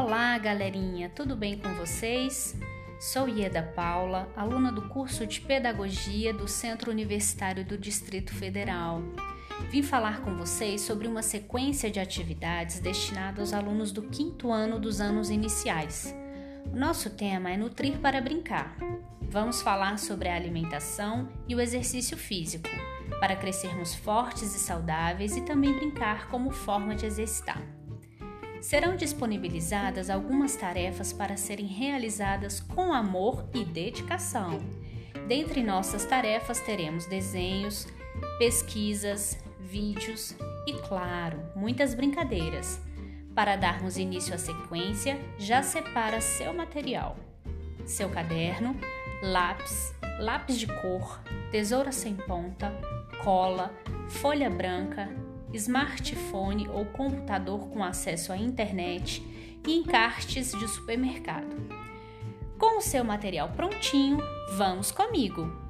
Olá, galerinha, tudo bem com vocês? Sou Ieda Paula, aluna do curso de Pedagogia do Centro Universitário do Distrito Federal. Vim falar com vocês sobre uma sequência de atividades destinadas aos alunos do quinto ano dos anos iniciais. O nosso tema é Nutrir para Brincar. Vamos falar sobre a alimentação e o exercício físico, para crescermos fortes e saudáveis e também brincar como forma de exercitar. Serão disponibilizadas algumas tarefas para serem realizadas com amor e dedicação. Dentre nossas tarefas teremos desenhos, pesquisas, vídeos e, claro, muitas brincadeiras. Para darmos início à sequência, já separa seu material, seu caderno, lápis, lápis de cor, tesoura sem ponta, cola, folha branca, smartphone ou computador com acesso à internet e encartes de supermercado. Com o seu material prontinho, vamos comigo!